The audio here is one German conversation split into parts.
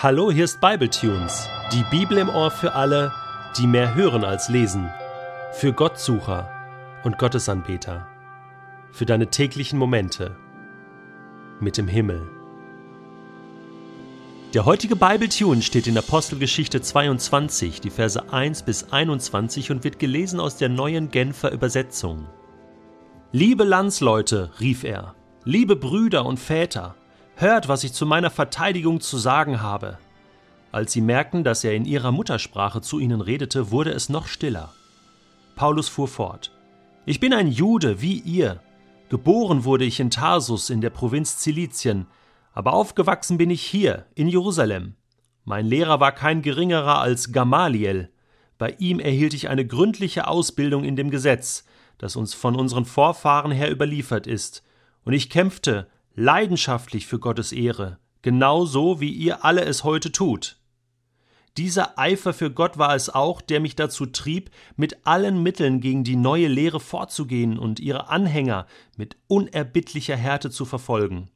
Hallo, hier ist Bibletunes, die Bibel im Ohr für alle, die mehr hören als lesen, für Gottsucher und Gottesanbeter, für deine täglichen Momente mit dem Himmel. Der heutige Bibletune steht in Apostelgeschichte 22, die Verse 1 bis 21 und wird gelesen aus der neuen Genfer Übersetzung. Liebe Landsleute, rief er, liebe Brüder und Väter, Hört, was ich zu meiner Verteidigung zu sagen habe. Als sie merkten, dass er in ihrer Muttersprache zu ihnen redete, wurde es noch stiller. Paulus fuhr fort. Ich bin ein Jude wie ihr. Geboren wurde ich in Tarsus in der Provinz Zilizien, aber aufgewachsen bin ich hier, in Jerusalem. Mein Lehrer war kein geringerer als Gamaliel. Bei ihm erhielt ich eine gründliche Ausbildung in dem Gesetz, das uns von unseren Vorfahren her überliefert ist, und ich kämpfte leidenschaftlich für Gottes Ehre, genauso wie ihr alle es heute tut. Dieser Eifer für Gott war es auch, der mich dazu trieb, mit allen Mitteln gegen die neue Lehre vorzugehen und ihre Anhänger mit unerbittlicher Härte zu verfolgen.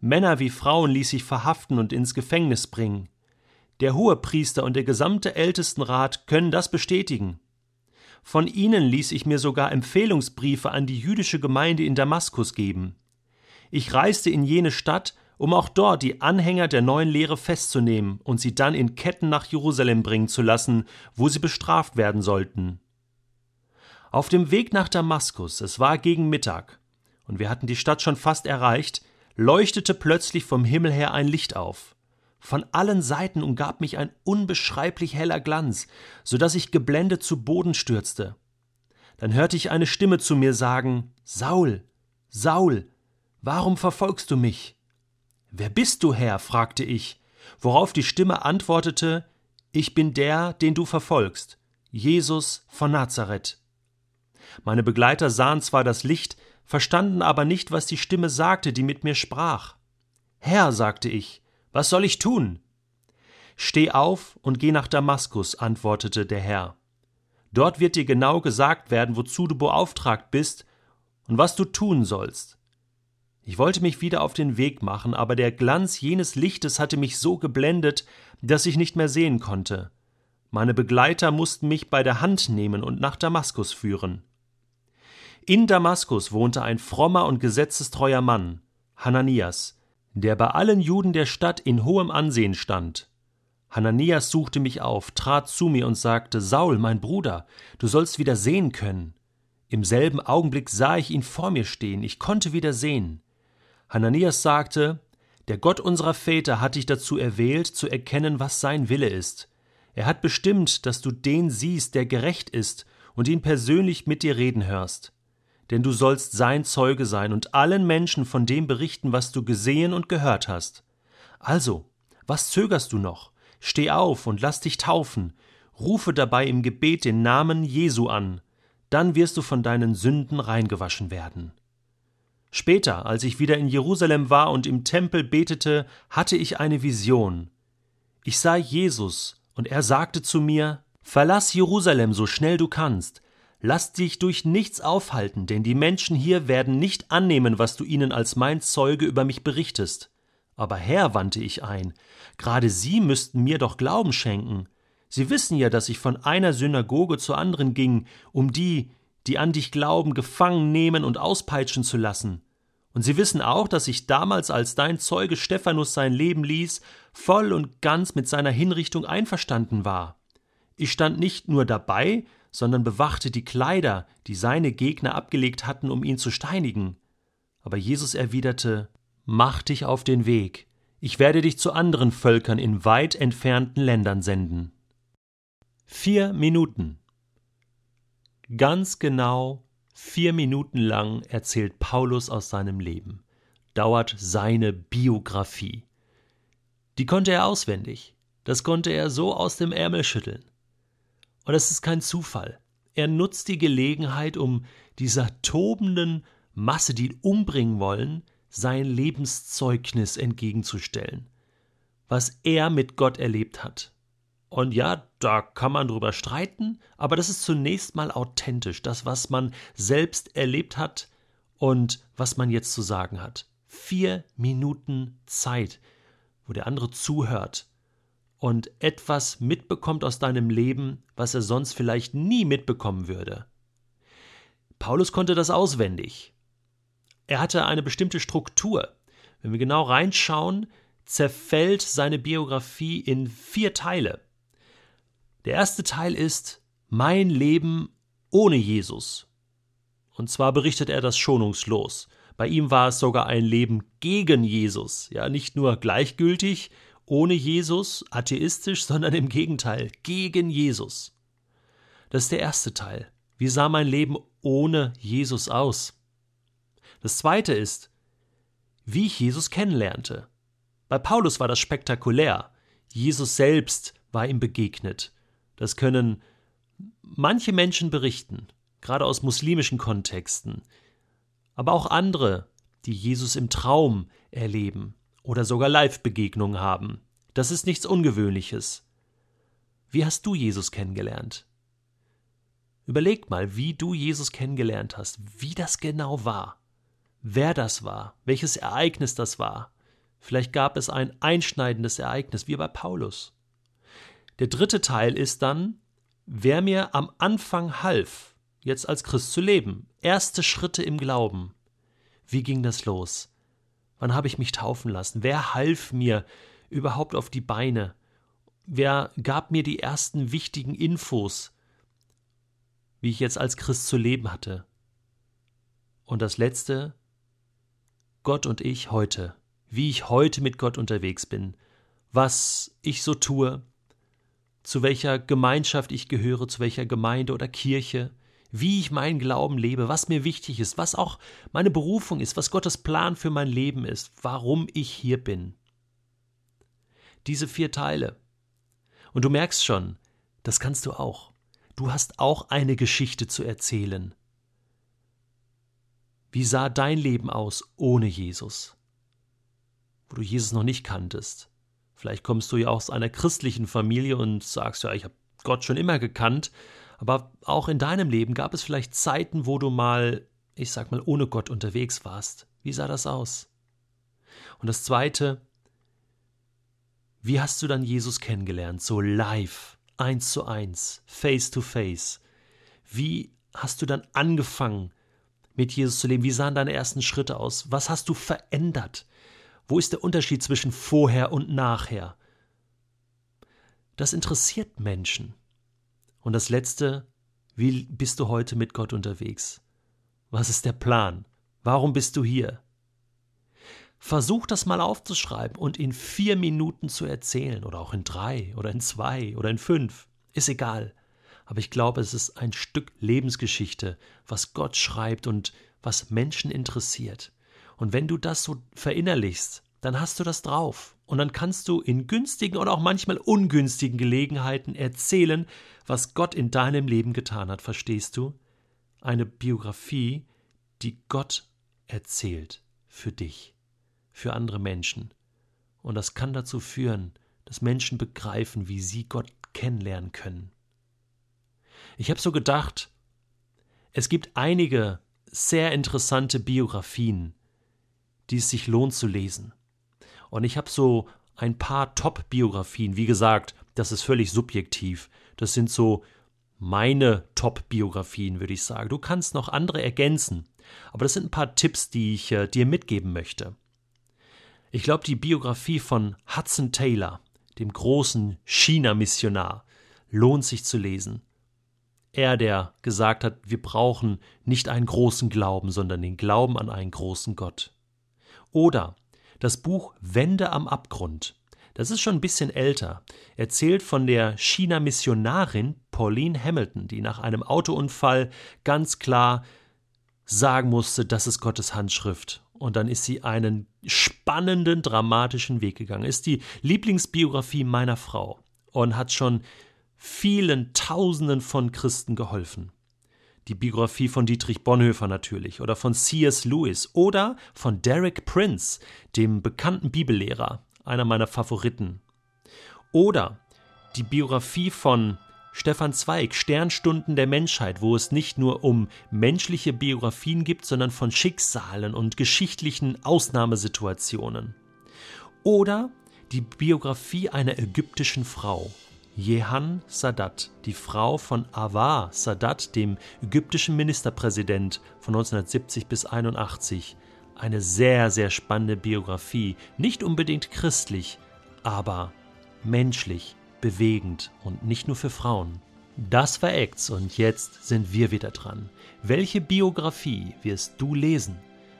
Männer wie Frauen ließ ich verhaften und ins Gefängnis bringen. Der Hohepriester und der gesamte Ältestenrat können das bestätigen. Von ihnen ließ ich mir sogar Empfehlungsbriefe an die jüdische Gemeinde in Damaskus geben. Ich reiste in jene Stadt, um auch dort die Anhänger der neuen Lehre festzunehmen und sie dann in Ketten nach Jerusalem bringen zu lassen, wo sie bestraft werden sollten. Auf dem Weg nach Damaskus, es war gegen Mittag, und wir hatten die Stadt schon fast erreicht, leuchtete plötzlich vom Himmel her ein Licht auf. Von allen Seiten umgab mich ein unbeschreiblich heller Glanz, so dass ich geblendet zu Boden stürzte. Dann hörte ich eine Stimme zu mir sagen Saul, Saul, Warum verfolgst du mich? Wer bist du, Herr? fragte ich, worauf die Stimme antwortete Ich bin der, den du verfolgst, Jesus von Nazareth. Meine Begleiter sahen zwar das Licht, verstanden aber nicht, was die Stimme sagte, die mit mir sprach. Herr, sagte ich, was soll ich tun? Steh auf und geh nach Damaskus, antwortete der Herr. Dort wird dir genau gesagt werden, wozu du beauftragt bist und was du tun sollst. Ich wollte mich wieder auf den Weg machen, aber der Glanz jenes Lichtes hatte mich so geblendet, dass ich nicht mehr sehen konnte. Meine Begleiter mussten mich bei der Hand nehmen und nach Damaskus führen. In Damaskus wohnte ein frommer und gesetzestreuer Mann, Hananias, der bei allen Juden der Stadt in hohem Ansehen stand. Hananias suchte mich auf, trat zu mir und sagte Saul, mein Bruder, du sollst wieder sehen können. Im selben Augenblick sah ich ihn vor mir stehen, ich konnte wieder sehen. Hananias sagte, der Gott unserer Väter hat dich dazu erwählt, zu erkennen, was sein Wille ist. Er hat bestimmt, dass du den siehst, der gerecht ist, und ihn persönlich mit dir reden hörst. Denn du sollst sein Zeuge sein und allen Menschen von dem berichten, was du gesehen und gehört hast. Also, was zögerst du noch? Steh auf und lass dich taufen, rufe dabei im Gebet den Namen Jesu an, dann wirst du von deinen Sünden reingewaschen werden. Später, als ich wieder in Jerusalem war und im Tempel betete, hatte ich eine Vision. Ich sah Jesus, und er sagte zu mir Verlass Jerusalem so schnell du kannst, lass dich durch nichts aufhalten, denn die Menschen hier werden nicht annehmen, was du ihnen als mein Zeuge über mich berichtest. Aber Herr, wandte ich ein, gerade Sie müssten mir doch Glauben schenken. Sie wissen ja, dass ich von einer Synagoge zur anderen ging, um die, die an dich glauben, gefangen nehmen und auspeitschen zu lassen. Und sie wissen auch, dass ich damals, als dein Zeuge Stephanus sein Leben ließ, voll und ganz mit seiner Hinrichtung einverstanden war. Ich stand nicht nur dabei, sondern bewachte die Kleider, die seine Gegner abgelegt hatten, um ihn zu steinigen. Aber Jesus erwiderte Mach dich auf den Weg, ich werde dich zu anderen Völkern in weit entfernten Ländern senden. Vier Minuten Ganz genau vier Minuten lang erzählt Paulus aus seinem Leben. Dauert seine Biografie. Die konnte er auswendig. Das konnte er so aus dem Ärmel schütteln. Und es ist kein Zufall. Er nutzt die Gelegenheit, um dieser tobenden Masse, die ihn umbringen wollen, sein Lebenszeugnis entgegenzustellen. Was er mit Gott erlebt hat. Und ja, da kann man drüber streiten, aber das ist zunächst mal authentisch, das, was man selbst erlebt hat und was man jetzt zu sagen hat. Vier Minuten Zeit, wo der andere zuhört und etwas mitbekommt aus deinem Leben, was er sonst vielleicht nie mitbekommen würde. Paulus konnte das auswendig. Er hatte eine bestimmte Struktur. Wenn wir genau reinschauen, zerfällt seine Biografie in vier Teile. Der erste Teil ist Mein Leben ohne Jesus. Und zwar berichtet er das schonungslos. Bei ihm war es sogar ein Leben gegen Jesus, ja, nicht nur gleichgültig, ohne Jesus, atheistisch, sondern im Gegenteil, gegen Jesus. Das ist der erste Teil. Wie sah mein Leben ohne Jesus aus? Das zweite ist, wie ich Jesus kennenlernte. Bei Paulus war das spektakulär. Jesus selbst war ihm begegnet. Das können manche Menschen berichten, gerade aus muslimischen Kontexten, aber auch andere, die Jesus im Traum erleben oder sogar Live-Begegnungen haben. Das ist nichts Ungewöhnliches. Wie hast du Jesus kennengelernt? Überleg mal, wie du Jesus kennengelernt hast, wie das genau war, wer das war, welches Ereignis das war. Vielleicht gab es ein einschneidendes Ereignis, wie bei Paulus. Der dritte Teil ist dann, wer mir am Anfang half, jetzt als Christ zu leben, erste Schritte im Glauben. Wie ging das los? Wann habe ich mich taufen lassen? Wer half mir überhaupt auf die Beine? Wer gab mir die ersten wichtigen Infos, wie ich jetzt als Christ zu leben hatte? Und das Letzte, Gott und ich heute, wie ich heute mit Gott unterwegs bin, was ich so tue, zu welcher Gemeinschaft ich gehöre, zu welcher Gemeinde oder Kirche, wie ich meinen Glauben lebe, was mir wichtig ist, was auch meine Berufung ist, was Gottes Plan für mein Leben ist, warum ich hier bin. Diese vier Teile. Und du merkst schon, das kannst du auch. Du hast auch eine Geschichte zu erzählen. Wie sah dein Leben aus ohne Jesus? Wo du Jesus noch nicht kanntest. Vielleicht kommst du ja aus einer christlichen Familie und sagst ja, ich habe Gott schon immer gekannt, aber auch in deinem Leben gab es vielleicht Zeiten, wo du mal, ich sag mal, ohne Gott unterwegs warst. Wie sah das aus? Und das zweite, wie hast du dann Jesus kennengelernt? So live, eins zu eins, face to face. Wie hast du dann angefangen, mit Jesus zu leben? Wie sahen deine ersten Schritte aus? Was hast du verändert? Wo ist der Unterschied zwischen vorher und nachher? Das interessiert Menschen. Und das Letzte, wie bist du heute mit Gott unterwegs? Was ist der Plan? Warum bist du hier? Versuch das mal aufzuschreiben und in vier Minuten zu erzählen oder auch in drei oder in zwei oder in fünf. Ist egal. Aber ich glaube, es ist ein Stück Lebensgeschichte, was Gott schreibt und was Menschen interessiert. Und wenn du das so verinnerlichst, dann hast du das drauf. Und dann kannst du in günstigen oder auch manchmal ungünstigen Gelegenheiten erzählen, was Gott in deinem Leben getan hat, verstehst du? Eine Biografie, die Gott erzählt für dich, für andere Menschen. Und das kann dazu führen, dass Menschen begreifen, wie sie Gott kennenlernen können. Ich habe so gedacht, es gibt einige sehr interessante Biografien, die es sich lohnt zu lesen. Und ich habe so ein paar Top-Biografien. Wie gesagt, das ist völlig subjektiv. Das sind so meine Top-Biografien, würde ich sagen. Du kannst noch andere ergänzen. Aber das sind ein paar Tipps, die ich äh, dir mitgeben möchte. Ich glaube, die Biografie von Hudson Taylor, dem großen China-Missionar, lohnt sich zu lesen. Er, der gesagt hat, wir brauchen nicht einen großen Glauben, sondern den Glauben an einen großen Gott. Oder das Buch Wände am Abgrund. Das ist schon ein bisschen älter. Erzählt von der China-Missionarin Pauline Hamilton, die nach einem Autounfall ganz klar sagen musste, das ist Gottes Handschrift. Und dann ist sie einen spannenden, dramatischen Weg gegangen. Ist die Lieblingsbiografie meiner Frau und hat schon vielen Tausenden von Christen geholfen die Biografie von Dietrich Bonhoeffer natürlich oder von C.S. Lewis oder von Derek Prince, dem bekannten Bibellehrer, einer meiner Favoriten. Oder die Biografie von Stefan Zweig, Sternstunden der Menschheit, wo es nicht nur um menschliche Biografien gibt, sondern von Schicksalen und geschichtlichen Ausnahmesituationen. Oder die Biografie einer ägyptischen Frau. Jehan Sadat, die Frau von Awar Sadat, dem ägyptischen Ministerpräsident von 1970 bis 81. Eine sehr, sehr spannende Biografie, nicht unbedingt christlich, aber menschlich, bewegend und nicht nur für Frauen. Das war Acts und jetzt sind wir wieder dran. Welche Biografie wirst du lesen?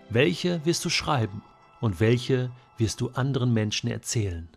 Welche wirst du schreiben? Und welche wirst du anderen Menschen erzählen?